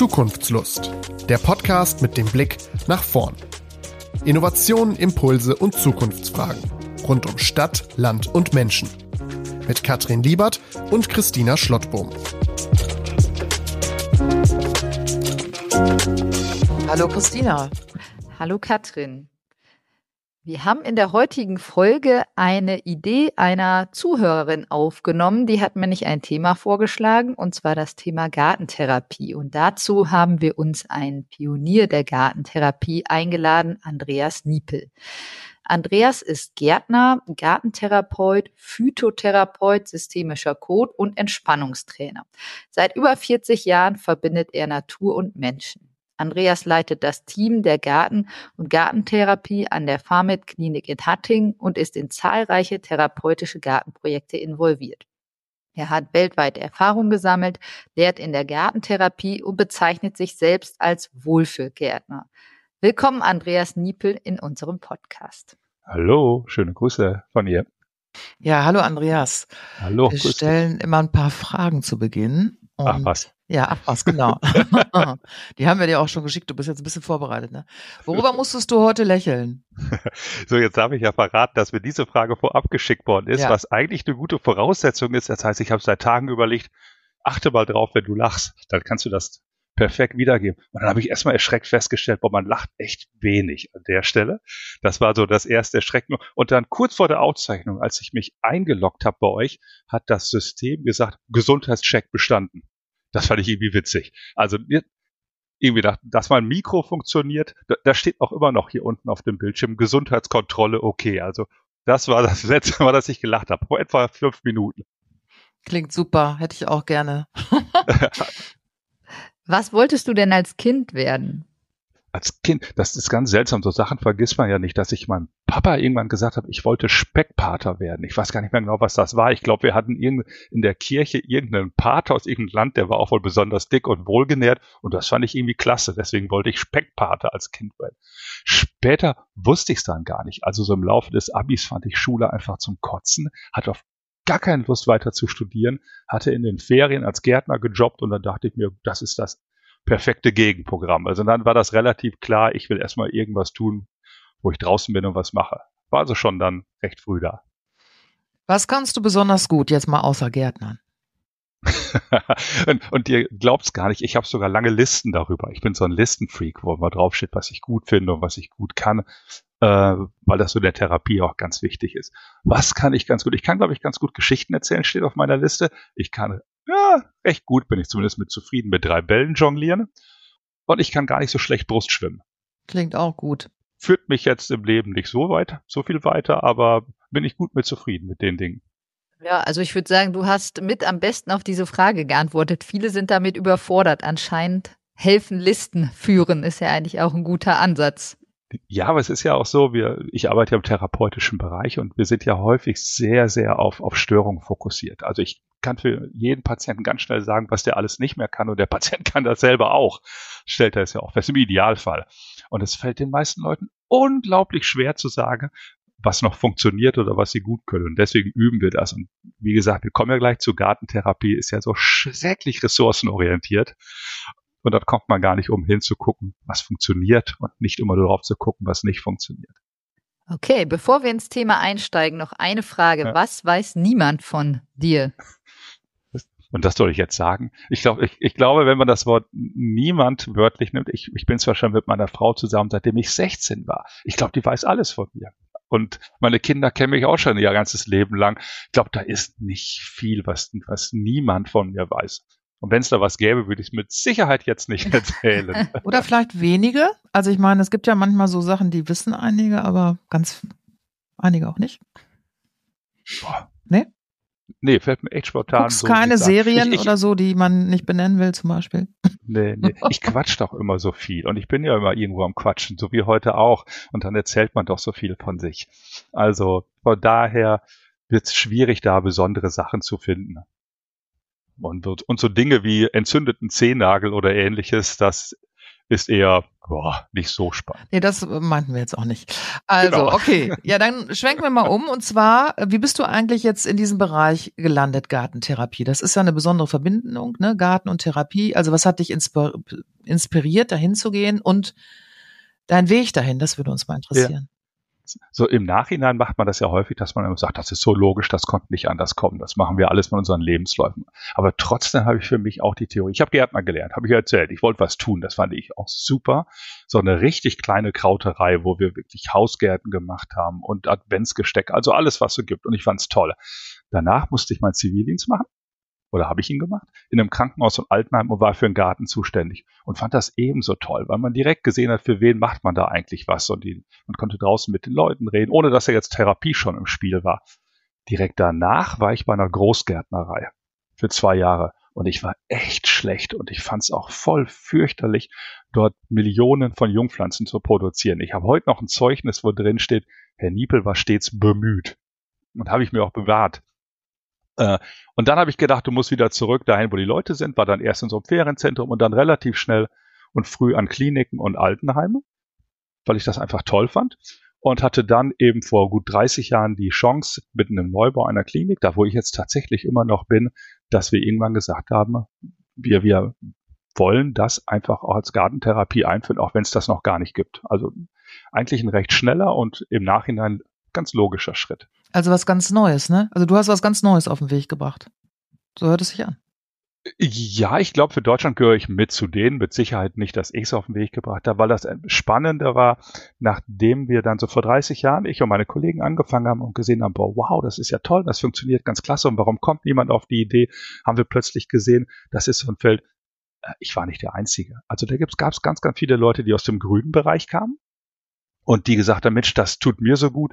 Zukunftslust. Der Podcast mit dem Blick nach vorn. Innovationen, Impulse und Zukunftsfragen. Rund um Stadt, Land und Menschen. Mit Katrin Liebert und Christina Schlottbohm. Hallo Christina. Hallo Katrin. Wir haben in der heutigen Folge eine Idee einer Zuhörerin aufgenommen. Die hat mir nicht ein Thema vorgeschlagen, und zwar das Thema Gartentherapie. Und dazu haben wir uns einen Pionier der Gartentherapie eingeladen, Andreas Niepel. Andreas ist Gärtner, Gartentherapeut, Phytotherapeut, systemischer Code und Entspannungstrainer. Seit über 40 Jahren verbindet er Natur und Menschen. Andreas leitet das Team der Garten- und Gartentherapie an der Farmit Klinik in Hattingen und ist in zahlreiche therapeutische Gartenprojekte involviert. Er hat weltweit Erfahrung gesammelt, lehrt in der Gartentherapie und bezeichnet sich selbst als Wohlfühlgärtner. Willkommen, Andreas Niepel, in unserem Podcast. Hallo, schöne Grüße von ihr. Ja, hallo Andreas. Hallo. Wir stellen immer ein paar Fragen zu Beginn. Ach was. Ja, ach was, genau. Die haben wir dir auch schon geschickt. Du bist jetzt ein bisschen vorbereitet. Ne? Worüber musstest du heute lächeln? so, jetzt habe ich ja verraten, dass mir diese Frage vorab geschickt worden ist, ja. was eigentlich eine gute Voraussetzung ist. Das heißt, ich habe seit Tagen überlegt, achte mal drauf, wenn du lachst. Dann kannst du das perfekt wiedergeben. Und dann habe ich erstmal erschreckt festgestellt, boah, man lacht echt wenig an der Stelle. Das war so das erste Erschrecken. Und dann kurz vor der Auszeichnung, als ich mich eingeloggt habe bei euch, hat das System gesagt, Gesundheitscheck bestanden. Das fand ich irgendwie witzig. Also irgendwie, dachte, dass mein Mikro funktioniert, da, da steht auch immer noch hier unten auf dem Bildschirm Gesundheitskontrolle okay. Also das war das letzte Mal, dass ich gelacht habe, vor etwa fünf Minuten. Klingt super, hätte ich auch gerne. Was wolltest du denn als Kind werden? Als Kind, das ist ganz seltsam, so Sachen vergisst man ja nicht, dass ich meinem Papa irgendwann gesagt habe, ich wollte Speckpater werden. Ich weiß gar nicht mehr genau, was das war. Ich glaube, wir hatten in der Kirche irgendeinen Pater aus irgendeinem Land, der war auch wohl besonders dick und wohlgenährt und das fand ich irgendwie klasse. Deswegen wollte ich Speckpater als Kind werden. Später wusste ich es dann gar nicht. Also so im Laufe des Abis fand ich Schule einfach zum Kotzen, hatte auf gar keine Lust weiter zu studieren, hatte in den Ferien als Gärtner gejobbt und dann dachte ich mir, das ist das perfekte Gegenprogramm. Also dann war das relativ klar, ich will erstmal irgendwas tun, wo ich draußen bin und was mache. War also schon dann recht früh da. Was kannst du besonders gut, jetzt mal außer Gärtnern? und, und ihr glaubt's gar nicht, ich habe sogar lange Listen darüber. Ich bin so ein Listenfreak, wo immer draufsteht, was ich gut finde und was ich gut kann, äh, weil das so der Therapie auch ganz wichtig ist. Was kann ich ganz gut? Ich kann, glaube ich, ganz gut Geschichten erzählen, steht auf meiner Liste. Ich kann ja, recht gut bin ich zumindest mit zufrieden mit drei Bällen jonglieren. Und ich kann gar nicht so schlecht Brust schwimmen. Klingt auch gut. Führt mich jetzt im Leben nicht so weit, so viel weiter, aber bin ich gut mit zufrieden mit den Dingen. Ja, also ich würde sagen, du hast mit am besten auf diese Frage geantwortet. Viele sind damit überfordert. Anscheinend helfen Listen führen ist ja eigentlich auch ein guter Ansatz. Ja, aber es ist ja auch so, wir, ich arbeite ja im therapeutischen Bereich und wir sind ja häufig sehr, sehr auf, auf Störungen fokussiert. Also ich kann für jeden Patienten ganz schnell sagen, was der alles nicht mehr kann und der Patient kann das selber auch. Stellt er es ja auch fest, im Idealfall. Und es fällt den meisten Leuten unglaublich schwer zu sagen, was noch funktioniert oder was sie gut können. Und deswegen üben wir das. Und wie gesagt, wir kommen ja gleich zu Gartentherapie, ist ja so schrecklich ressourcenorientiert. Und dort kommt man gar nicht um hinzugucken, was funktioniert und nicht immer darauf zu gucken, was nicht funktioniert. Okay, bevor wir ins Thema einsteigen, noch eine Frage. Ja. Was weiß niemand von dir? Und das soll ich jetzt sagen. Ich glaube, ich, ich glaube, wenn man das Wort niemand wörtlich nimmt, ich, ich bin zwar schon mit meiner Frau zusammen, seitdem ich 16 war. Ich glaube, die weiß alles von mir. Und meine Kinder kennen mich auch schon ihr ganzes Leben lang. Ich glaube, da ist nicht viel, was, was niemand von mir weiß. Und wenn es da was gäbe, würde ich es mit Sicherheit jetzt nicht erzählen. Oder vielleicht wenige. Also ich meine, es gibt ja manchmal so Sachen, die wissen einige, aber ganz einige auch nicht. Boah. Nee? Nee, fällt mir echt spontan Guckst so. keine Serien ich, ich, oder so, die man nicht benennen will, zum Beispiel? Nee, nee. Ich quatsch doch immer so viel. Und ich bin ja immer irgendwo am Quatschen, so wie heute auch. Und dann erzählt man doch so viel von sich. Also von daher wird es schwierig, da besondere Sachen zu finden. Und, und so Dinge wie entzündeten Zehennagel oder ähnliches, das ist eher boah, nicht so spannend. Nee, das meinten wir jetzt auch nicht. Also, Genau. okay. Ja, dann schwenken wir mal um. Und zwar, wie bist du eigentlich jetzt in diesem Bereich gelandet, Gartentherapie? Das ist ja eine besondere Verbindung, ne? Garten und Therapie. Also, was hat dich inspir inspiriert, dahin zu gehen und dein Weg dahin? Das würde uns mal interessieren. So im Nachhinein macht man das ja häufig, dass man immer sagt, das ist so logisch, das konnte nicht anders kommen. Das machen wir alles mit unseren Lebensläufen. Aber trotzdem habe ich für mich auch die Theorie. Ich habe Gärtner gelernt, habe ich erzählt. Ich wollte was tun, das fand ich auch super. So eine richtig kleine Krauterei, wo wir wirklich Hausgärten gemacht haben und Adventsgesteck, also alles, was es gibt. Und ich fand es toll. Danach musste ich meinen Zivildienst machen. Oder habe ich ihn gemacht? In einem Krankenhaus in Altenheim und war für den Garten zuständig. Und fand das ebenso toll, weil man direkt gesehen hat, für wen macht man da eigentlich was. Und die, man konnte draußen mit den Leuten reden, ohne dass ja jetzt Therapie schon im Spiel war. Direkt danach war ich bei einer Großgärtnerei für zwei Jahre. Und ich war echt schlecht und ich fand es auch voll fürchterlich, dort Millionen von Jungpflanzen zu produzieren. Ich habe heute noch ein Zeugnis, wo drin steht, Herr Niepel war stets bemüht. Und habe ich mir auch bewahrt. Äh, und dann habe ich gedacht, du musst wieder zurück dahin, wo die Leute sind, war dann erst in so einem Ferienzentrum und dann relativ schnell und früh an Kliniken und Altenheime, weil ich das einfach toll fand. Und hatte dann eben vor gut 30 Jahren die Chance, mit einem Neubau einer Klinik, da wo ich jetzt tatsächlich immer noch bin, dass wir irgendwann gesagt haben, wir, wir wollen das einfach auch als Gartentherapie einführen, auch wenn es das noch gar nicht gibt. Also eigentlich ein recht schneller und im Nachhinein ganz logischer Schritt. Also was ganz Neues, ne? Also du hast was ganz Neues auf den Weg gebracht. So hört es sich an. Ja, ich glaube, für Deutschland gehöre ich mit zu denen. Mit Sicherheit nicht, dass ich es auf den Weg gebracht habe, weil das Spannende war, nachdem wir dann so vor 30 Jahren, ich und meine Kollegen angefangen haben und gesehen haben, boah, wow, das ist ja toll, das funktioniert ganz klasse und warum kommt niemand auf die Idee, haben wir plötzlich gesehen, das ist so ein Feld, äh, ich war nicht der Einzige. Also da gab es ganz, ganz viele Leute, die aus dem grünen Bereich kamen und die gesagt haben, Mensch, das tut mir so gut,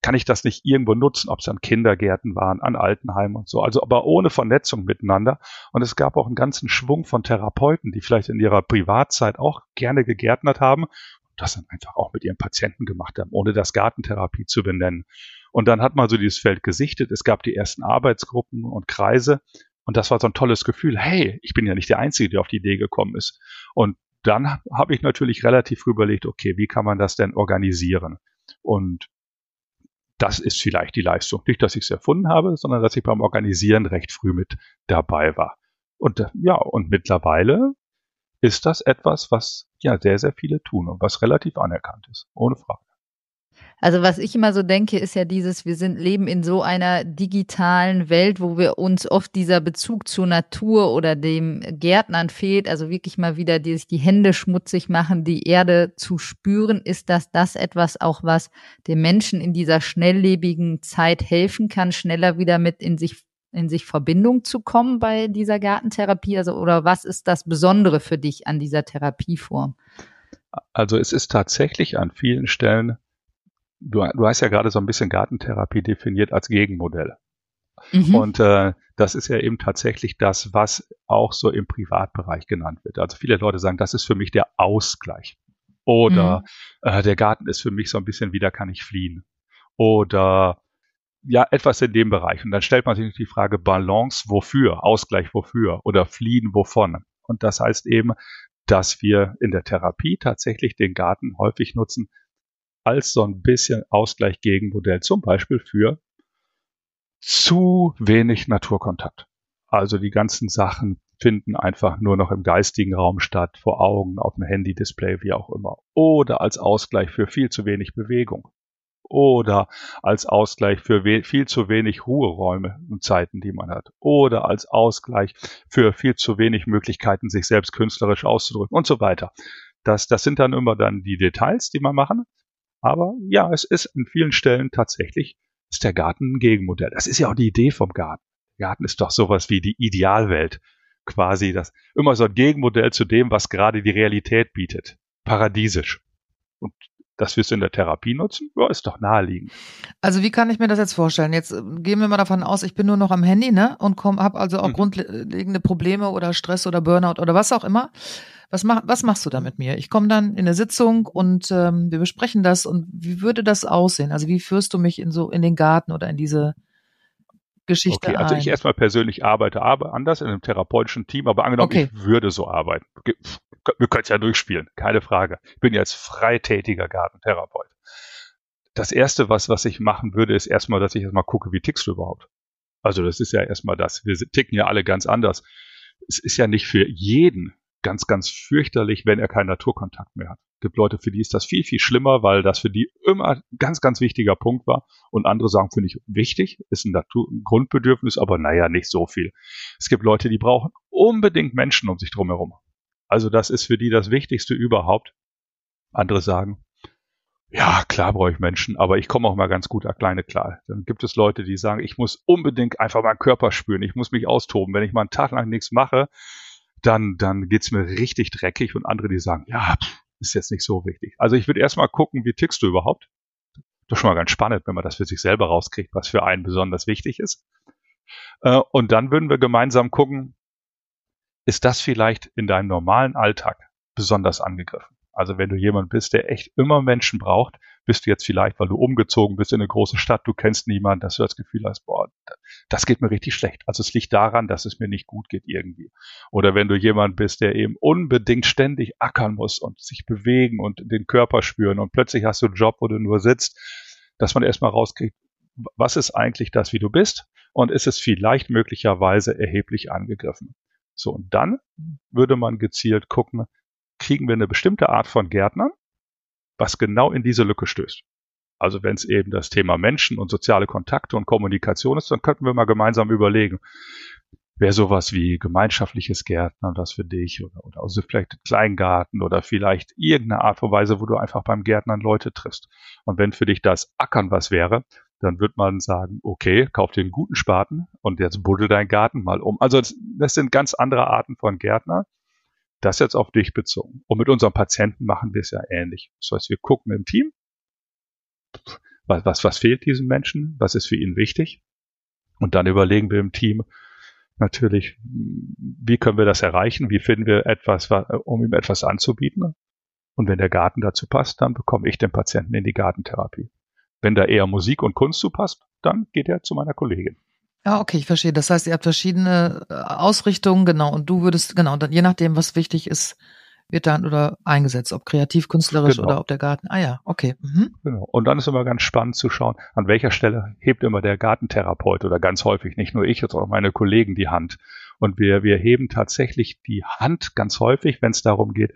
kann ich das nicht irgendwo nutzen, ob es an Kindergärten waren, an Altenheimen und so. Also aber ohne Vernetzung miteinander. Und es gab auch einen ganzen Schwung von Therapeuten, die vielleicht in ihrer Privatzeit auch gerne gegärtnert haben und das dann einfach auch mit ihren Patienten gemacht haben, ohne das Gartentherapie zu benennen. Und dann hat man so dieses Feld gesichtet. Es gab die ersten Arbeitsgruppen und Kreise. Und das war so ein tolles Gefühl. Hey, ich bin ja nicht der Einzige, der auf die Idee gekommen ist. Und dann habe ich natürlich relativ früh überlegt, okay, wie kann man das denn organisieren? Und das ist vielleicht die Leistung. Nicht, dass ich es erfunden habe, sondern dass ich beim Organisieren recht früh mit dabei war. Und äh, ja, und mittlerweile ist das etwas, was ja sehr, sehr viele tun und was relativ anerkannt ist. Ohne Frage. Also was ich immer so denke, ist ja dieses, wir sind leben in so einer digitalen Welt, wo wir uns oft dieser Bezug zur Natur oder dem Gärtnern fehlt, also wirklich mal wieder die, sich die Hände schmutzig machen, die Erde zu spüren, ist das das etwas auch, was den Menschen in dieser schnelllebigen Zeit helfen kann, schneller wieder mit in sich in sich Verbindung zu kommen bei dieser Gartentherapie? Also, oder was ist das Besondere für dich an dieser Therapieform? Also es ist tatsächlich an vielen Stellen du, du hast ja gerade so ein bisschen Gartentherapie definiert als Gegenmodell. Mhm. Und äh, das ist ja eben tatsächlich das, was auch so im Privatbereich genannt wird. Also viele Leute sagen, das ist für mich der Ausgleich. Oder mhm. äh, der Garten ist für mich so ein bisschen, wieder kann ich fliehen. Oder ja, etwas in dem Bereich. Und dann stellt man sich die Frage, Balance wofür? Ausgleich wofür? Oder fliehen wovon? Und das heißt eben, dass wir in der Therapie tatsächlich den Garten häufig nutzen, als so ein bisschen Ausgleich Gegenmodell, zum Beispiel für zu wenig Naturkontakt. Also die ganzen Sachen finden einfach nur noch im geistigen Raum statt, vor Augen, auf dem Handy-Display, wie auch immer. Oder als Ausgleich für viel zu wenig Bewegung. Oder als Ausgleich für viel zu wenig Ruheräume und Zeiten, die man hat. Oder als Ausgleich für viel zu wenig Möglichkeiten, sich selbst künstlerisch auszudrücken und so weiter. Das, das sind dann immer dann die Details, die man machen. Aber ja, es ist an vielen Stellen tatsächlich, ist der Garten ein Gegenmodell. Das ist ja auch die Idee vom Garten. Der Garten ist doch sowas wie die Idealwelt. Quasi das, immer so ein Gegenmodell zu dem, was gerade die Realität bietet. Paradiesisch. Und dass wir es in der Therapie nutzen, ja, ist doch naheliegend. Also wie kann ich mir das jetzt vorstellen? Jetzt äh, gehen wir mal davon aus, ich bin nur noch am Handy, ne? Und habe also auch hm. grundlegende Probleme oder Stress oder Burnout oder was auch immer. Was, mach, was machst du da mit mir? Ich komme dann in eine Sitzung und ähm, wir besprechen das und wie würde das aussehen? Also wie führst du mich in so in den Garten oder in diese Geschichte okay, also ich erstmal persönlich arbeite aber anders in einem therapeutischen Team, aber angenommen, okay. ich würde so arbeiten. Wir können es ja durchspielen, keine Frage. Ich bin jetzt freitätiger Gartentherapeut. Das erste, was, was ich machen würde, ist erstmal, dass ich erstmal gucke, wie tickst du überhaupt? Also das ist ja erstmal das. Wir ticken ja alle ganz anders. Es ist ja nicht für jeden ganz, ganz fürchterlich, wenn er keinen Naturkontakt mehr hat. Es gibt Leute, für die ist das viel, viel schlimmer, weil das für die immer ein ganz, ganz wichtiger Punkt war. Und andere sagen, finde ich wichtig, ist ein, Natur ein Grundbedürfnis, aber naja, nicht so viel. Es gibt Leute, die brauchen unbedingt Menschen um sich drumherum. Also das ist für die das Wichtigste überhaupt. Andere sagen, ja, klar brauche ich Menschen, aber ich komme auch mal ganz gut alleine klar. Dann gibt es Leute, die sagen, ich muss unbedingt einfach meinen Körper spüren, ich muss mich austoben. Wenn ich mal einen Tag lang nichts mache, dann, dann geht's mir richtig dreckig und andere, die sagen, ja, ist jetzt nicht so wichtig. Also ich würde erstmal gucken, wie tickst du überhaupt? Das ist schon mal ganz spannend, wenn man das für sich selber rauskriegt, was für einen besonders wichtig ist. Äh, und dann würden wir gemeinsam gucken, ist das vielleicht in deinem normalen Alltag besonders angegriffen? Also wenn du jemand bist, der echt immer Menschen braucht, bist du jetzt vielleicht, weil du umgezogen bist in eine große Stadt, du kennst niemanden, dass du das Gefühl hast, boah, das geht mir richtig schlecht. Also es liegt daran, dass es mir nicht gut geht irgendwie. Oder wenn du jemand bist, der eben unbedingt ständig ackern muss und sich bewegen und den Körper spüren und plötzlich hast du einen Job, wo du nur sitzt, dass man erstmal rauskriegt, was ist eigentlich das, wie du bist und ist es vielleicht möglicherweise erheblich angegriffen. So, und dann würde man gezielt gucken, kriegen wir eine bestimmte Art von Gärtnern, was genau in diese Lücke stößt. Also wenn es eben das Thema Menschen und soziale Kontakte und Kommunikation ist, dann könnten wir mal gemeinsam überlegen, wäre sowas wie gemeinschaftliches Gärtnern das für dich oder, oder also vielleicht Kleingarten oder vielleicht irgendeine Art und Weise, wo du einfach beim Gärtnern Leute triffst. Und wenn für dich das Ackern was wäre, dann wird man sagen, okay, kauf dir einen guten Spaten und jetzt buddel deinen Garten mal um. Also das sind ganz andere Arten von Gärtner. Das jetzt auf dich bezogen. Und mit unseren Patienten machen wir es ja ähnlich. Das heißt, wir gucken im Team, was, was, was fehlt diesem Menschen, was ist für ihn wichtig. Und dann überlegen wir im Team natürlich, wie können wir das erreichen, wie finden wir etwas, um ihm etwas anzubieten. Und wenn der Garten dazu passt, dann bekomme ich den Patienten in die Gartentherapie. Wenn da eher Musik und Kunst zu passt, dann geht er zu meiner Kollegin. Ja, okay, ich verstehe. Das heißt, ihr habt verschiedene äh, Ausrichtungen, genau, und du würdest, genau, dann je nachdem, was wichtig ist, wird dann oder eingesetzt, ob kreativ, künstlerisch genau. oder ob der Garten. Ah ja, okay. Mhm. Genau. Und dann ist immer ganz spannend zu schauen, an welcher Stelle hebt immer der Gartentherapeut oder ganz häufig, nicht nur ich, sondern auch meine Kollegen die Hand. Und wir, wir heben tatsächlich die Hand ganz häufig, wenn es darum geht,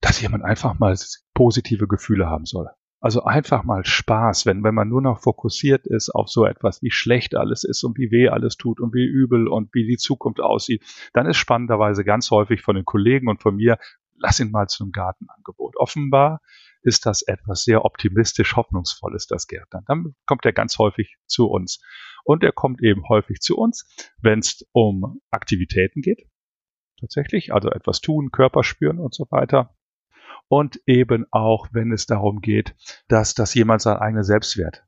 dass jemand einfach mal positive Gefühle haben soll. Also einfach mal Spaß, wenn, wenn man nur noch fokussiert ist auf so etwas, wie schlecht alles ist und wie weh alles tut und wie übel und wie die Zukunft aussieht, dann ist spannenderweise ganz häufig von den Kollegen und von mir, lass ihn mal zu einem Gartenangebot. Offenbar ist das etwas sehr optimistisch hoffnungsvolles, das Gärtnern. Dann kommt er ganz häufig zu uns. Und er kommt eben häufig zu uns, wenn es um Aktivitäten geht. Tatsächlich, also etwas tun, Körper spüren und so weiter und eben auch, wenn es darum geht, dass, dass jemand seinen eigenen Selbstwert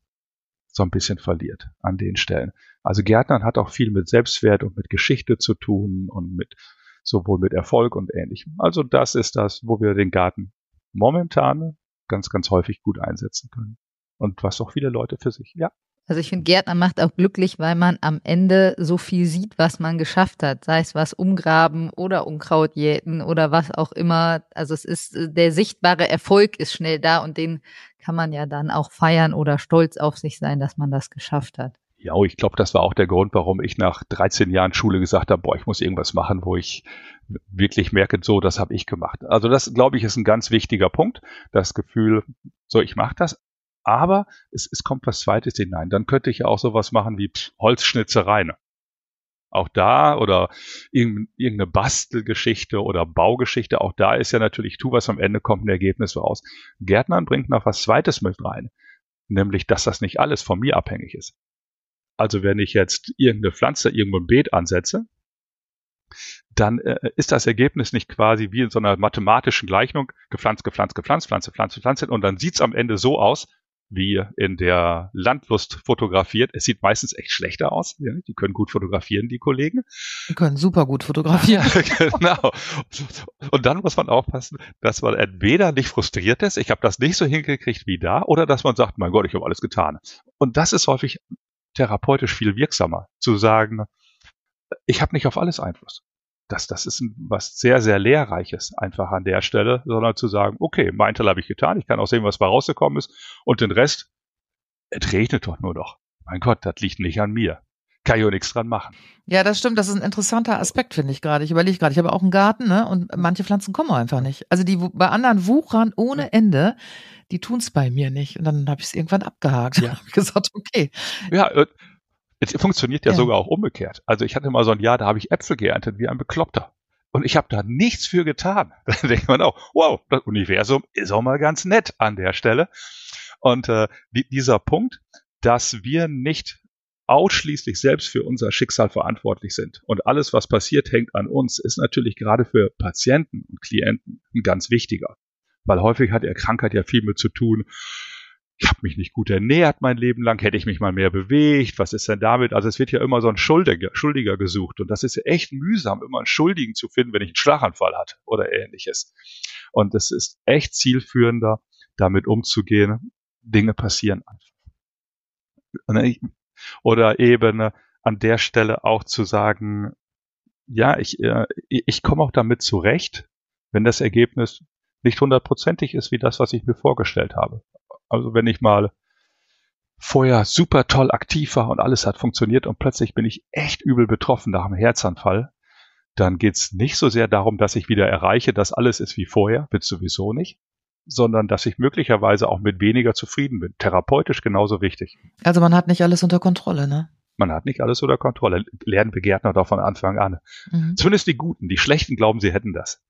so ein bisschen verliert an den Stellen. Also Gärtnern hat auch viel mit Selbstwert und mit Geschichte zu tun und mit sowohl mit Erfolg und ähnlichem. Also das ist das, wo wir den Garten momentan ganz, ganz häufig gut einsetzen können. Und was auch viele Leute für sich, ja, also ich finde, Gärtner macht auch glücklich, weil man am Ende so viel sieht, was man geschafft hat. Sei es was umgraben oder Unkraut jäten oder was auch immer. Also es ist, der sichtbare Erfolg ist schnell da und den kann man ja dann auch feiern oder stolz auf sich sein, dass man das geschafft hat. Ja, ich glaube, das war auch der Grund, warum ich nach 13 Jahren Schule gesagt habe, boah, ich muss irgendwas machen, wo ich wirklich merke, so, das habe ich gemacht. Also das, glaube ich, ist ein ganz wichtiger Punkt. Das Gefühl, so, ich mache das, aber es, es kommt was Zweites hinein. Dann könnte ich ja auch sowas machen wie Holzschnitzerei. Ne? Auch da oder irgendeine Bastelgeschichte oder Baugeschichte, auch da ist ja natürlich, tu was am Ende kommt ein Ergebnis raus. Gärtnern bringt noch was Zweites mit rein, nämlich, dass das nicht alles von mir abhängig ist. Also wenn ich jetzt irgendeine Pflanze irgendwo im Beet ansetze, dann äh, ist das Ergebnis nicht quasi wie in so einer mathematischen Gleichung gepflanzt, gepflanzt, gepflanzt, Pflanze, Pflanze, Pflanze und dann sieht's am Ende so aus, wie in der Landlust fotografiert. Es sieht meistens echt schlechter aus. Die können gut fotografieren, die Kollegen. Die können super gut fotografieren. genau. Und dann muss man aufpassen, dass man entweder nicht frustriert ist, ich habe das nicht so hingekriegt wie da, oder dass man sagt, mein Gott, ich habe alles getan. Und das ist häufig therapeutisch viel wirksamer, zu sagen, ich habe nicht auf alles Einfluss das, das ist was sehr, sehr Lehrreiches einfach an der Stelle, sondern zu sagen, okay, mein Teil habe ich getan, ich kann auch sehen, was bei rausgekommen ist und den Rest, es regnet doch nur noch. Mein Gott, das liegt nicht an mir. Kann ich auch nichts dran machen. Ja, das stimmt. Das ist ein interessanter Aspekt, finde ich gerade. Ich überlege gerade. Ich habe auch einen Garten, ne? Und manche Pflanzen kommen einfach nicht. Also die bei anderen wuchern ohne Ende, die tun es bei mir nicht. Und dann habe ich es irgendwann abgehakt. Ja. habe gesagt, okay. Ja, äh, es funktioniert ja, ja, sogar auch umgekehrt. Also ich hatte mal so ein Jahr, da habe ich Äpfel geerntet wie ein Bekloppter. Und ich habe da nichts für getan. Da denkt man auch, wow, das Universum ist auch mal ganz nett an der Stelle. Und äh, dieser Punkt, dass wir nicht ausschließlich selbst für unser Schicksal verantwortlich sind und alles, was passiert, hängt an uns, ist natürlich gerade für Patienten und Klienten ein ganz wichtiger. Weil häufig hat der Krankheit ja viel mit zu tun, ich habe mich nicht gut ernährt mein Leben lang, hätte ich mich mal mehr bewegt, was ist denn damit? Also es wird ja immer so ein Schuldiger, Schuldiger gesucht und das ist ja echt mühsam, immer einen Schuldigen zu finden, wenn ich einen Schlaganfall hatte oder ähnliches. Und es ist echt zielführender, damit umzugehen. Dinge passieren einfach. Oder eben an der Stelle auch zu sagen, ja, ich, äh, ich komme auch damit zurecht, wenn das Ergebnis nicht hundertprozentig ist wie das, was ich mir vorgestellt habe. Also wenn ich mal vorher super toll aktiv war und alles hat funktioniert und plötzlich bin ich echt übel betroffen nach einem Herzanfall, dann geht's nicht so sehr darum, dass ich wieder erreiche, dass alles ist wie vorher, wird sowieso nicht, sondern dass ich möglicherweise auch mit weniger zufrieden bin. Therapeutisch genauso wichtig. Also man hat nicht alles unter Kontrolle, ne? Man hat nicht alles unter Kontrolle. Lernen Gärtner doch von Anfang an. Mhm. Zumindest die Guten. Die Schlechten glauben, sie hätten das.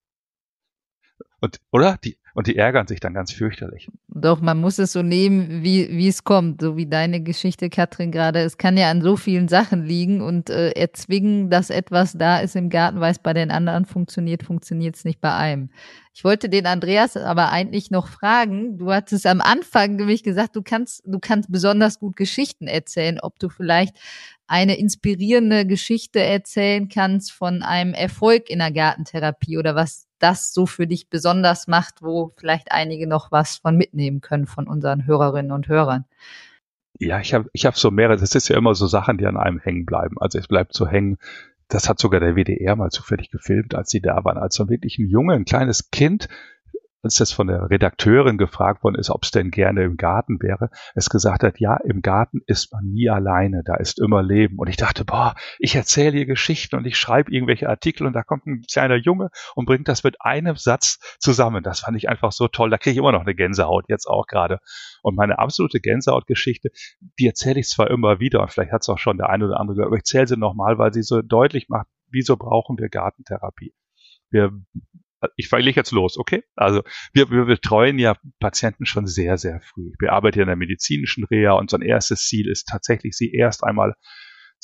Und, oder? Die, und die ärgern sich dann ganz fürchterlich. Doch, man muss es so nehmen, wie, wie es kommt, so wie deine Geschichte, Katrin, gerade. Es kann ja an so vielen Sachen liegen und äh, erzwingen, dass etwas da ist im Garten, weil es bei den anderen funktioniert, funktioniert es nicht bei einem. Ich wollte den Andreas aber eigentlich noch fragen. Du hattest am Anfang nämlich gesagt, du kannst, du kannst besonders gut Geschichten erzählen, ob du vielleicht eine inspirierende Geschichte erzählen kannst von einem Erfolg in der Gartentherapie oder was das so für dich besonders macht, wo vielleicht einige noch was von mitnehmen können von unseren Hörerinnen und Hörern. Ja, ich habe ich hab so mehrere, das ist ja immer so Sachen, die an einem hängen bleiben. Also es bleibt so hängen, das hat sogar der WDR mal zufällig gefilmt, als sie da waren, als so wirklich ein Junge, ein kleines Kind als das von der Redakteurin gefragt worden ist, ob es denn gerne im Garten wäre, es gesagt hat, ja, im Garten ist man nie alleine, da ist immer Leben. Und ich dachte, boah, ich erzähle hier Geschichten und ich schreibe irgendwelche Artikel und da kommt ein kleiner Junge und bringt das mit einem Satz zusammen. Das fand ich einfach so toll. Da kriege ich immer noch eine Gänsehaut, jetzt auch gerade. Und meine absolute Gänsehautgeschichte, die erzähle ich zwar immer wieder, und vielleicht hat es auch schon der eine oder andere gehört, aber ich erzähle sie nochmal, weil sie so deutlich macht, wieso brauchen wir Gartentherapie? Wir ich lege jetzt los, okay? Also wir, wir betreuen ja Patienten schon sehr, sehr früh. Wir arbeiten ja in der medizinischen Reha und so ein erstes Ziel ist tatsächlich, sie erst einmal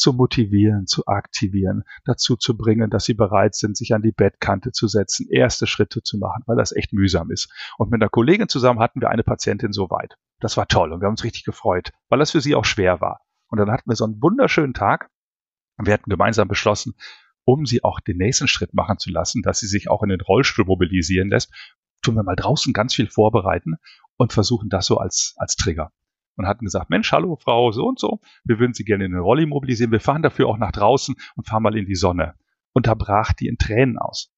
zu motivieren, zu aktivieren, dazu zu bringen, dass sie bereit sind, sich an die Bettkante zu setzen, erste Schritte zu machen, weil das echt mühsam ist. Und mit einer Kollegin zusammen hatten wir eine Patientin so weit. Das war toll und wir haben uns richtig gefreut, weil das für sie auch schwer war. Und dann hatten wir so einen wunderschönen Tag und wir hatten gemeinsam beschlossen, um sie auch den nächsten Schritt machen zu lassen, dass sie sich auch in den Rollstuhl mobilisieren lässt, tun wir mal draußen ganz viel vorbereiten und versuchen das so als, als Trigger. Und hatten gesagt, Mensch, hallo Frau so und so, wir würden Sie gerne in den Rolli mobilisieren, wir fahren dafür auch nach draußen und fahren mal in die Sonne. Und da brach die in Tränen aus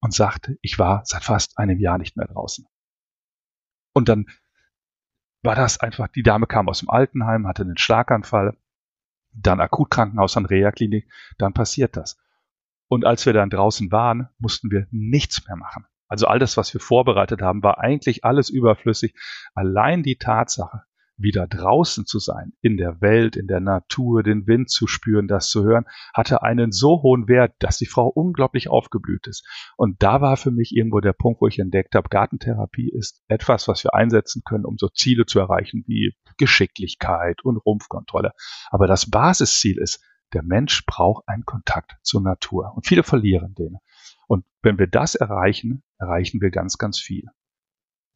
und sagte, ich war seit fast einem Jahr nicht mehr draußen. Und dann war das einfach, die Dame kam aus dem Altenheim, hatte einen Schlaganfall, dann Akutkrankenhaus an Reha-Klinik, dann passiert das. Und als wir dann draußen waren, mussten wir nichts mehr machen. Also all das, was wir vorbereitet haben, war eigentlich alles überflüssig. Allein die Tatsache, wieder draußen zu sein, in der Welt, in der Natur, den Wind zu spüren, das zu hören, hatte einen so hohen Wert, dass die Frau unglaublich aufgeblüht ist. Und da war für mich irgendwo der Punkt, wo ich entdeckt habe, Gartentherapie ist etwas, was wir einsetzen können, um so Ziele zu erreichen wie Geschicklichkeit und Rumpfkontrolle. Aber das Basisziel ist, der Mensch braucht einen Kontakt zur Natur. Und viele verlieren den. Und wenn wir das erreichen, erreichen wir ganz, ganz viel.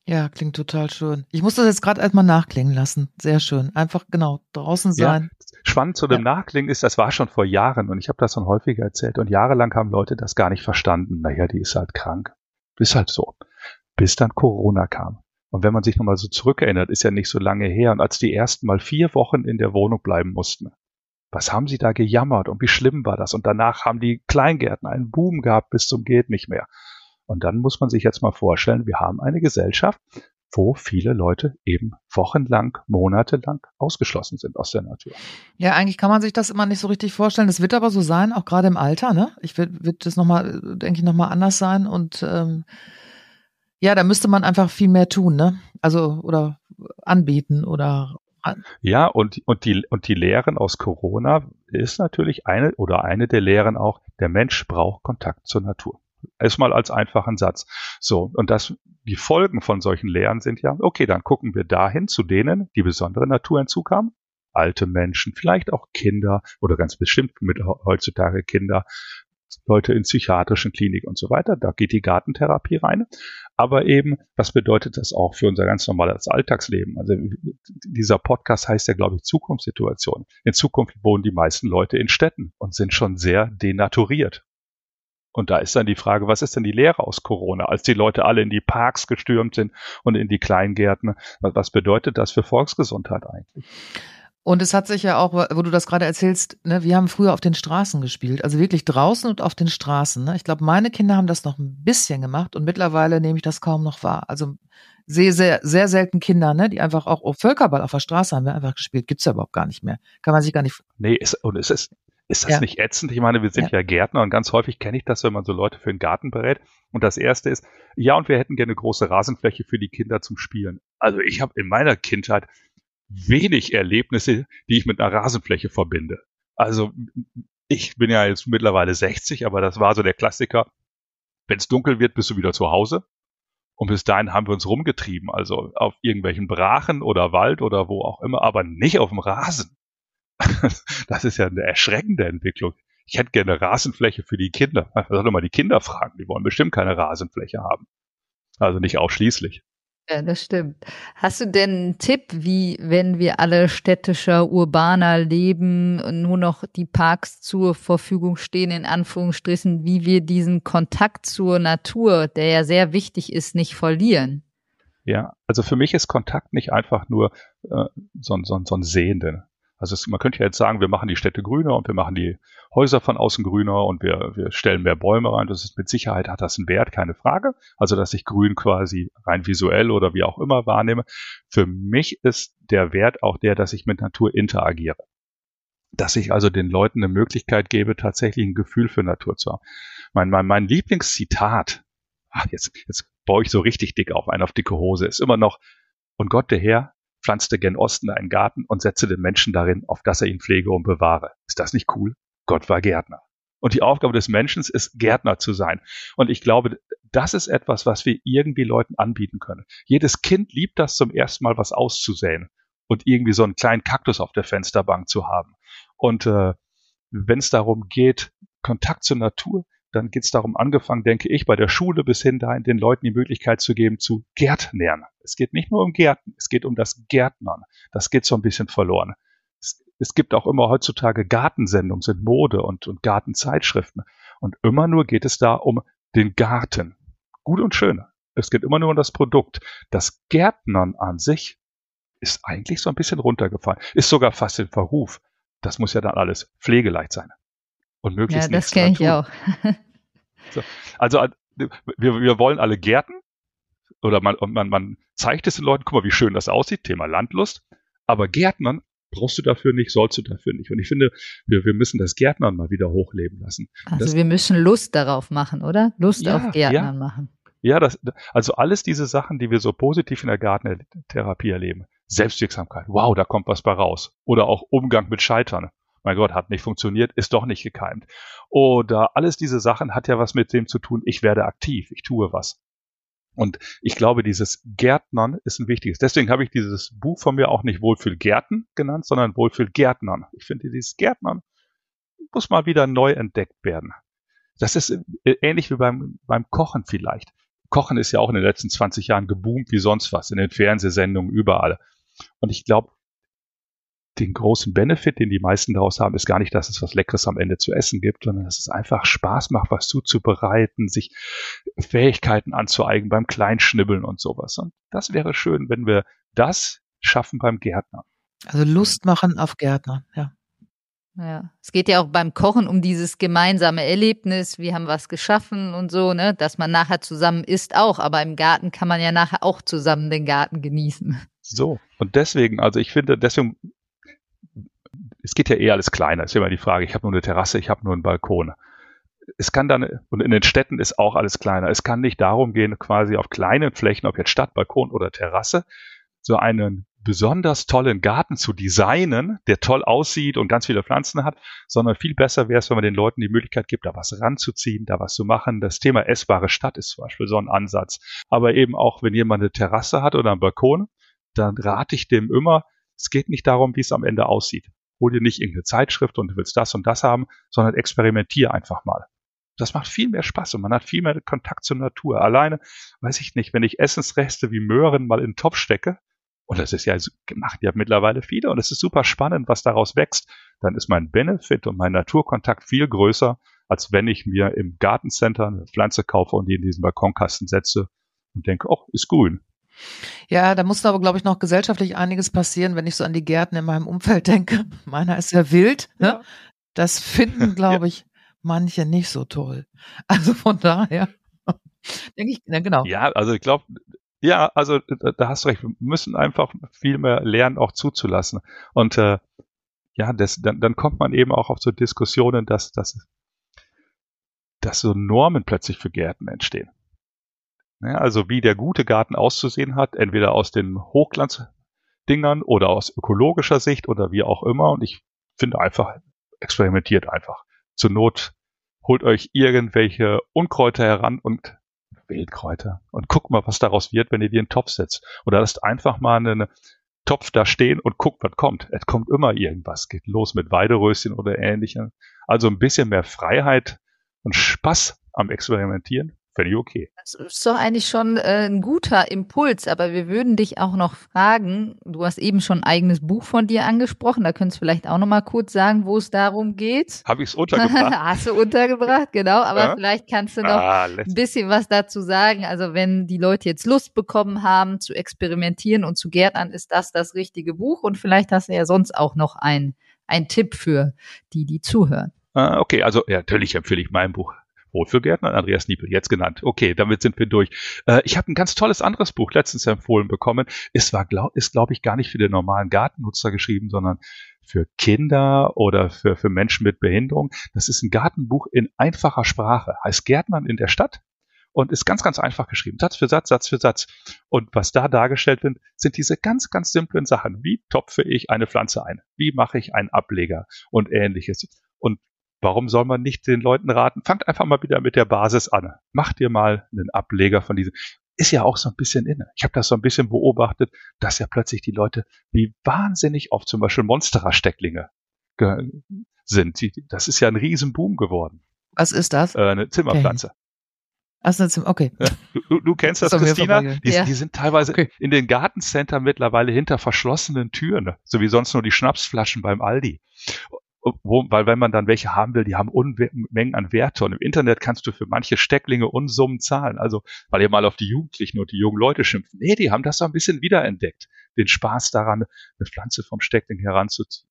Ja, klingt total schön. Ich muss das jetzt gerade erstmal nachklingen lassen. Sehr schön. Einfach genau draußen sein. Ja, spannend zu dem ja. Nachklingen ist, das war schon vor Jahren und ich habe das schon häufiger erzählt und jahrelang haben Leute das gar nicht verstanden. Naja, die ist halt krank. Ist halt so. Bis dann Corona kam. Und wenn man sich nochmal so zurückerinnert, ist ja nicht so lange her. Und als die ersten mal vier Wochen in der Wohnung bleiben mussten, Was haben sie da gejammert und wie schlimm war das? Und danach haben die Kleingärten einen Boom gehabt bis zum geht nicht mehr. Und dann muss man sich jetzt mal vorstellen, wir haben eine Gesellschaft, wo viele Leute eben wochenlang, monatelang ausgeschlossen sind aus der Natur. Ja, eigentlich kann man sich das immer nicht so richtig vorstellen. Das wird aber so sein, auch gerade im Alter. Ne? Ich wird, wird das nochmal, denke ich, nochmal anders sein. Und ähm, ja, da müsste man einfach viel mehr tun, ne? Also oder anbieten oder ja, und, und, die, und die Lehren aus Corona ist natürlich eine oder eine der Lehren auch, der Mensch braucht Kontakt zur Natur. Erstmal als einfachen Satz. So, und das, die Folgen von solchen Lehren sind ja, okay, dann gucken wir dahin zu denen, die besondere Naturentzug haben. Alte Menschen, vielleicht auch Kinder oder ganz bestimmt mit heutzutage Kinder, Leute in psychiatrischen Kliniken und so weiter. Da geht die Gartentherapie rein. Aber eben, was bedeutet das auch für unser ganz normales Alltagsleben? Also dieser Podcast heißt ja, glaube ich, Zukunftssituation. In Zukunft wohnen die meisten Leute in Städten und sind schon sehr denaturiert. Und da ist dann die Frage, was ist denn die Lehre aus Corona, als die Leute alle in die Parks gestürmt sind und in die Kleingärten? Was bedeutet das für Volksgesundheit eigentlich? Und es hat sich ja auch, wo du das gerade erzählst, ne, wir haben früher auf den Straßen gespielt, also wirklich draußen und auf den Straßen. Ne? Ich glaube, meine Kinder haben das noch ein bisschen gemacht und mittlerweile nehme ich das kaum noch wahr. Also sehe sehr, sehr selten Kinder, ne, die einfach auch oh, Völkerball auf der Straße haben wir einfach gespielt. Gibt's ja überhaupt gar nicht mehr. Kann man sich gar nicht. Nee, ist, und es ist, ist das ja. nicht ätzend? Ich meine, wir sind ja. ja Gärtner und ganz häufig kenne ich das, wenn man so Leute für den Garten berät. Und das erste ist, ja, und wir hätten gerne große Rasenfläche für die Kinder zum Spielen. Also ich habe in meiner Kindheit wenig Erlebnisse, die ich mit einer Rasenfläche verbinde. Also ich bin ja jetzt mittlerweile 60, aber das war so der Klassiker. Wenn es dunkel wird, bist du wieder zu Hause. Und bis dahin haben wir uns rumgetrieben, also auf irgendwelchen Brachen oder Wald oder wo auch immer, aber nicht auf dem Rasen. das ist ja eine erschreckende Entwicklung. Ich hätte gerne Rasenfläche für die Kinder. Ich soll mal die Kinder fragen. Die wollen bestimmt keine Rasenfläche haben. Also nicht ausschließlich. Ja, das stimmt. Hast du denn einen Tipp, wie, wenn wir alle städtischer, urbaner leben und nur noch die Parks zur Verfügung stehen, in Anführungsstrichen, wie wir diesen Kontakt zur Natur, der ja sehr wichtig ist, nicht verlieren? Ja, also für mich ist Kontakt nicht einfach nur äh, so, so, so ein Sehenden. Also es, man könnte ja jetzt sagen, wir machen die Städte grüner und wir machen die Häuser von außen grüner und wir, wir stellen mehr Bäume rein. Das ist mit Sicherheit hat das einen Wert, keine Frage. Also dass ich Grün quasi rein visuell oder wie auch immer wahrnehme. Für mich ist der Wert auch der, dass ich mit Natur interagiere. Dass ich also den Leuten eine Möglichkeit gebe, tatsächlich ein Gefühl für Natur zu haben. Mein, mein, mein Lieblingszitat, ach, jetzt, jetzt baue ich so richtig dick auf, ein auf dicke Hose, ist immer noch, und Gott der Herr pflanzte gen Osten einen Garten und setzte den Menschen darin, auf dass er ihn pflege und bewahre. Ist das nicht cool? Gott war Gärtner. Und die Aufgabe des Menschen ist, Gärtner zu sein. Und ich glaube, das ist etwas, was wir irgendwie Leuten anbieten können. Jedes Kind liebt das zum ersten Mal, was auszusäen und irgendwie so einen kleinen Kaktus auf der Fensterbank zu haben. Und äh, wenn es darum geht, Kontakt zur Natur, dann geht es darum, angefangen, denke ich, bei der Schule bis hin dahin, den Leuten die Möglichkeit zu geben, zu Gärtnern. Es geht nicht nur um Gärten, es geht um das Gärtnern. Das geht so ein bisschen verloren. Es, es gibt auch immer heutzutage Gartensendungen, sind Mode und, und Gartenzeitschriften. Und immer nur geht es da um den Garten. Gut und schön. Es geht immer nur um das Produkt. Das Gärtnern an sich ist eigentlich so ein bisschen runtergefallen. Ist sogar fast in Verruf. Das muss ja dann alles pflegeleicht sein und möglichst Ja, das kenne ich auch. so. Also äh, wir, wir wollen alle Gärten oder man, man, man zeigt es den Leuten, guck mal, wie schön das aussieht, Thema Landlust, aber Gärtnern brauchst du dafür nicht, sollst du dafür nicht. Und ich finde, wir, wir müssen das Gärtnern mal wieder hochleben lassen. Also das, wir müssen Lust darauf machen, oder? Lust ja, auf Gärtnern ja. machen. Ja, das, also alles diese Sachen, die wir so positiv in der Gartentherapie erleben. Selbstwirksamkeit, wow, da kommt was bei raus. Oder auch Umgang mit Scheitern mein Gott, hat nicht funktioniert, ist doch nicht gekeimt. Oder alles diese Sachen hat ja was mit dem zu tun, ich werde aktiv, ich tue was. Und ich glaube, dieses Gärtnern ist ein wichtiges. Deswegen habe ich dieses Buch von mir auch nicht Wohlfühl Gärten genannt, sondern Wohlfühl Gärtnern. Ich finde, dieses Gärtnern muss mal wieder neu entdeckt werden. Das ist ähnlich wie beim, beim Kochen vielleicht. Kochen ist ja auch in den letzten 20 Jahren geboomt wie sonst was, in den Fernsehsendungen, überall. Und ich glaube, den großen Benefit, den die meisten daraus haben, ist gar nicht, dass es was Leckeres am Ende zu essen gibt, sondern dass es einfach Spaß macht, was zuzubereiten, sich Fähigkeiten anzueignen beim Kleinschnibbeln und sowas. Und das wäre schön, wenn wir das schaffen beim Gärtner. Also Lust machen auf Gärtner, ja. Ja, es geht ja auch beim Kochen um dieses gemeinsame Erlebnis. Wir haben was geschaffen und so, ne, dass man nachher zusammen isst auch. Aber im Garten kann man ja nachher auch zusammen den Garten genießen. So. Und deswegen, also ich finde, deswegen, es geht ja eh alles kleiner. Ist immer die Frage. Ich habe nur eine Terrasse, ich habe nur einen Balkon. Es kann dann, und in den Städten ist auch alles kleiner. Es kann nicht darum gehen, quasi auf kleinen Flächen, ob jetzt Stadt, Balkon oder Terrasse, so einen besonders tollen Garten zu designen, der toll aussieht und ganz viele Pflanzen hat, sondern viel besser wäre es, wenn man den Leuten die Möglichkeit gibt, da was ranzuziehen, da was zu machen. Das Thema essbare Stadt ist zum Beispiel so ein Ansatz. Aber eben auch, wenn jemand eine Terrasse hat oder einen Balkon, dann rate ich dem immer, es geht nicht darum, wie es am Ende aussieht. Hol dir nicht irgendeine Zeitschrift und du willst das und das haben, sondern experimentier einfach mal. Das macht viel mehr Spaß und man hat viel mehr Kontakt zur Natur. Alleine, weiß ich nicht, wenn ich Essensreste wie Möhren mal in den Topf stecke, und das ist ja, gemacht ja mittlerweile viele und es ist super spannend, was daraus wächst, dann ist mein Benefit und mein Naturkontakt viel größer, als wenn ich mir im Gartencenter eine Pflanze kaufe und die in diesen Balkonkasten setze und denke, oh, ist grün. Ja, da muss aber, glaube ich, noch gesellschaftlich einiges passieren, wenn ich so an die Gärten in meinem Umfeld denke. Meiner ist ja wild. Ne? Ja. Das finden, glaube ich, manche nicht so toll. Also von daher denke ich, ja, genau. Ja, also ich glaube, ja, also da, da, hast du recht. Wir müssen einfach viel mehr lernen, auch zuzulassen. Und äh, ja, das, dann, dann kommt man eben auch auf so Diskussionen, dass, dass, dass so Normen plötzlich für Gärten entstehen. Ja, also wie der gute Garten auszusehen hat, entweder aus den Hochglanzdingern oder aus ökologischer Sicht oder wie auch immer. Und ich finde einfach, experimentiert einfach. Zur Not holt euch irgendwelche Unkräuter heran und Wildkräuter. Und guck mal, was daraus wird, wenn ihr die in den Topf setzt. Oder lasst einfach mal einen Topf da stehen und guckt, was kommt. Es kommt immer irgendwas. Geht los mit Weideröschen oder ähnlichem. Also ein bisschen mehr Freiheit und Spaß am Experimentieren völlig okay. Das ist doch eigentlich schon äh, ein guter Impuls, aber wir würden dich auch noch fragen, du hast eben schon ein eigenes Buch von dir angesprochen, da könntest du vielleicht auch noch mal kurz sagen, wo es darum geht. Habe ich es untergebracht? hast du untergebracht, genau, aber ja? vielleicht kannst du noch ah, ein bisschen was dazu sagen. Also wenn die Leute jetzt Lust bekommen haben zu experimentieren und zu gärtnern, ist das das richtige Buch und vielleicht hast du ja sonst auch noch ein, ein Tipp für die, die zuhören. Ah, okay, also ja, natürlich empfehle ich mein Buch Wohlfühlgärtner, Andreas Niepel, jetzt genannt. Okay, damit sind wir durch. Äh, ich habe ein ganz tolles anderes Buch letztens empfohlen bekommen. Es war, glaub, ist, glaube ich, gar nicht für den normalen Gartennutzer geschrieben, sondern für Kinder oder für, für Menschen mit Behinderung. Das ist ein Gartenbuch in einfacher Sprache. Heißt Gärtnern in der Stadt und ist ganz, ganz einfach geschrieben. Satz für Satz, Satz für Satz. Und was da dargestellt wird, sind diese ganz, ganz simplen Sachen. Wie topfe ich eine Pflanze ein? Wie mache ich einen Ableger und ähnliches? Und Warum soll man nicht den Leuten raten, fangt einfach mal wieder mit der Basis an. Macht ihr mal einen Ableger von diesem. Ist ja auch so ein bisschen inne. Ich habe das so ein bisschen beobachtet, dass ja plötzlich die Leute wie wahnsinnig oft zum Beispiel Monstera-Stecklinge sind. Das ist ja ein Riesenboom geworden. Was ist das? Äh, eine Zimmerpflanze. Okay. Also, okay. Du, du kennst das, das Christina? Die, ja. die, sind teilweise okay. in den Gartencenter mittlerweile hinter verschlossenen Türen, so wie sonst nur die Schnapsflaschen beim Aldi wo, weil wenn man dann welche haben will, die haben Unmengen an Werte und im Internet kannst du für manche Stecklinge Unsummen zahlen. Also, weil ihr mal auf die Jugendlichen und die jungen Leute schimpfen. Nee, die haben das so ein bisschen wiederentdeckt. Den Spaß daran, eine Pflanze vom Steckling heranzuziehen.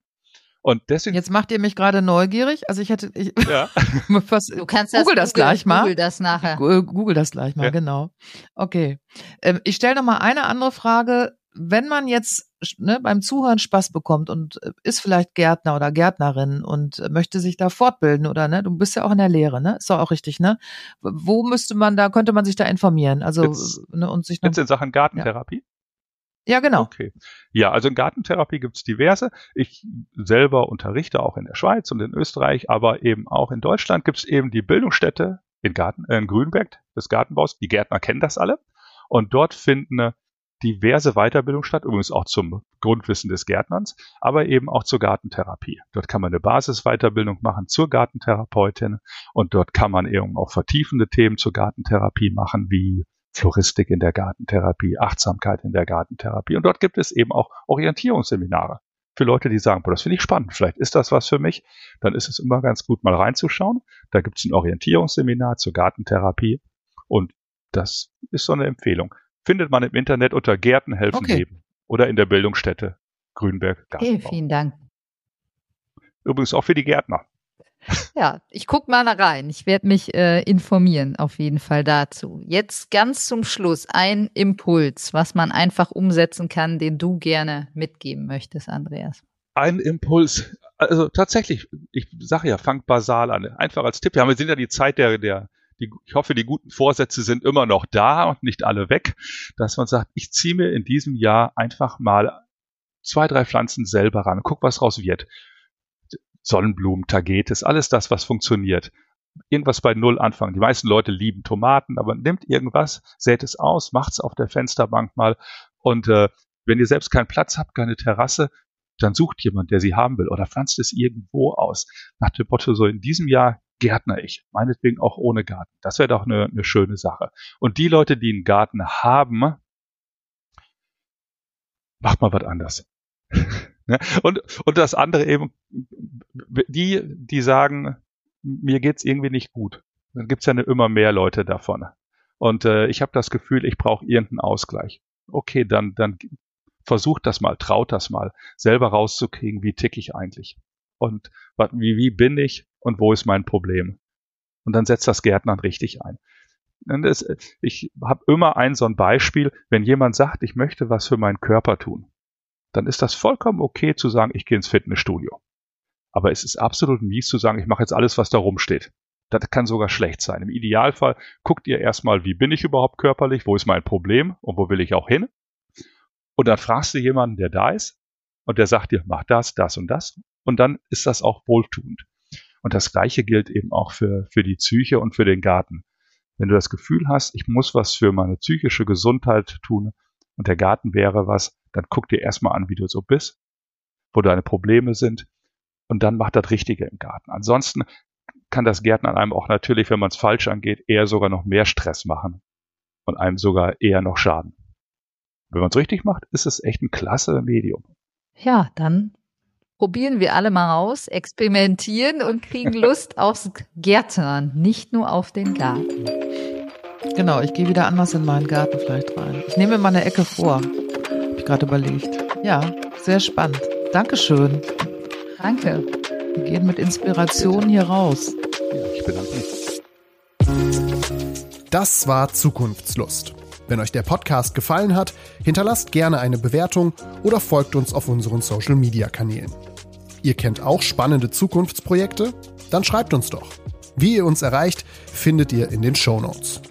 Und deswegen. Jetzt macht ihr mich gerade neugierig. Also ich hätte, ich, ja. was, du kannst das Google das gleich mal. Google das nachher. Google das gleich mal, ja. genau. Okay. Ähm, ich stelle noch mal eine andere Frage wenn man jetzt ne, beim Zuhören Spaß bekommt und äh, ist vielleicht Gärtner oder Gärtnerin und möchte sich da fortbilden oder ne, du bist ja auch in der Lehre, ne? Ist doch auch richtig, ne? Wo müsste man da, könnte man sich da informieren? Also jetzt, ne, und sich noch, jetzt in Sachen Gartentherapie? Ja. ja, genau. Okay. Ja, also in Gartentherapie gibt's diverse. Ich selber unterrichte auch in der Schweiz und in Österreich, aber eben auch in Deutschland gibt's eben die Bildungsstätte in, Garten, äh, in Grünberg des Gartenbaus. Die Gärtner kennen das alle. Und dort finden diverse Weiterbildung statt, übrigens auch zum Grundwissen des Gärtnerns, aber eben auch zur Gartentherapie. Dort kann man eine Basisweiterbildung machen zur Gartentherapeutin und dort kann man eben auch vertiefende Themen zur Gartentherapie machen, wie Floristik in der Gartentherapie, Achtsamkeit in der Gartentherapie. Und dort gibt es eben auch Orientierungsseminare für Leute, die sagen, boah, das finde ich spannend, vielleicht ist das was für mich. Dann ist es immer ganz gut, mal reinzuschauen. Da gibt es ein Orientierungsseminar zur Gartentherapie und das ist so eine Empfehlung findet man im Internet unter Gärten helfen okay. leben oder in der Bildungsstätte Grünberg. Okay, vielen Dank. Übrigens auch für die Gärtner. Ja, ich guck mal rein. Ich werde mich äh, informieren, auf jeden Fall dazu. Jetzt ganz zum Schluss ein Impuls, was man einfach umsetzen kann, den du gerne mitgeben möchtest, Andreas. Ein Impuls, also tatsächlich, ich sage ja, fangt basal an. Einfach als Tipp. Ja, wir sind ja die Zeit der, der die, ich hoffe, die guten Vorsätze sind immer noch da und nicht alle weg, dass man sagt, ich ziehe mir in diesem Jahr einfach mal zwei, drei Pflanzen selber ran, guck, was raus wird. Sonnenblumen, Tagetes, alles das, was funktioniert. Irgendwas bei Null anfangen. Die meisten Leute lieben Tomaten, aber nimmt irgendwas, sät es aus, macht's auf der Fensterbank mal und äh, wenn ihr selbst keinen Platz habt, keine Terrasse, dann sucht jemand, der sie haben will oder pflanzt es irgendwo aus. Nach dem Motto, so in diesem Jahr gärtner ich, meinetwegen auch ohne Garten. Das wäre doch eine, eine schöne Sache. Und die Leute, die einen Garten haben, macht mal was anders. Ne? und, und das andere eben, die, die sagen, mir geht's irgendwie nicht gut. Dann gibt's ja immer mehr Leute davon. Und äh, ich habe das Gefühl, ich brauche irgendeinen Ausgleich. Okay, dann, dann versucht das mal, traut das mal, selber rauszukriegen, wie tick ich eigentlich. Und wie, wie bin ich und wo ist mein Problem? Und dann setzt das Gärtnern richtig ein. Das, ich habe immer ein so ein Beispiel, wenn jemand sagt, ich möchte was für meinen Körper tun dann ist das vollkommen okay zu sagen, ich gehe ins Fitnessstudio. Aber es ist absolut mies zu sagen, ich mache jetzt alles, was da rumsteht. Das kann sogar schlecht sein. Im Idealfall guckt ihr erstmal, wie bin ich überhaupt körperlich, wo ist mein Problem und wo will ich auch hin. Und dann fragst du jemanden, der da ist und der sagt dir, mach das, das und das. Und dann ist das auch wohltuend. Und das Gleiche gilt eben auch für, für die Psyche und für den Garten. Wenn du das Gefühl hast, ich muss was für meine psychische Gesundheit tun und der Garten wäre was, dann guck dir erstmal an, wie du so bist, wo deine Probleme sind und dann mach das Richtige im Garten. Ansonsten kann das Gärtnern einem auch natürlich, wenn man es falsch angeht, eher sogar noch mehr Stress machen und einem sogar eher noch schaden. Wenn man es richtig macht, ist es echt ein klasse Medium. Ja, dann probieren wir alle mal raus, experimentieren und kriegen Lust aufs Gärtnern, nicht nur auf den Garten. Genau, ich gehe wieder anders in meinen Garten vielleicht rein. Ich nehme mir mal eine Ecke vor ich gerade überlegt. Ja, sehr spannend. Dankeschön. Danke. Wir gehen mit Inspiration hier raus. Ja, ich bedanke mich. Das war Zukunftslust. Wenn euch der Podcast gefallen hat, hinterlasst gerne eine Bewertung oder folgt uns auf unseren Social Media Kanälen. Ihr kennt auch spannende Zukunftsprojekte? Dann schreibt uns doch. Wie ihr uns erreicht, findet ihr in den Show Notes.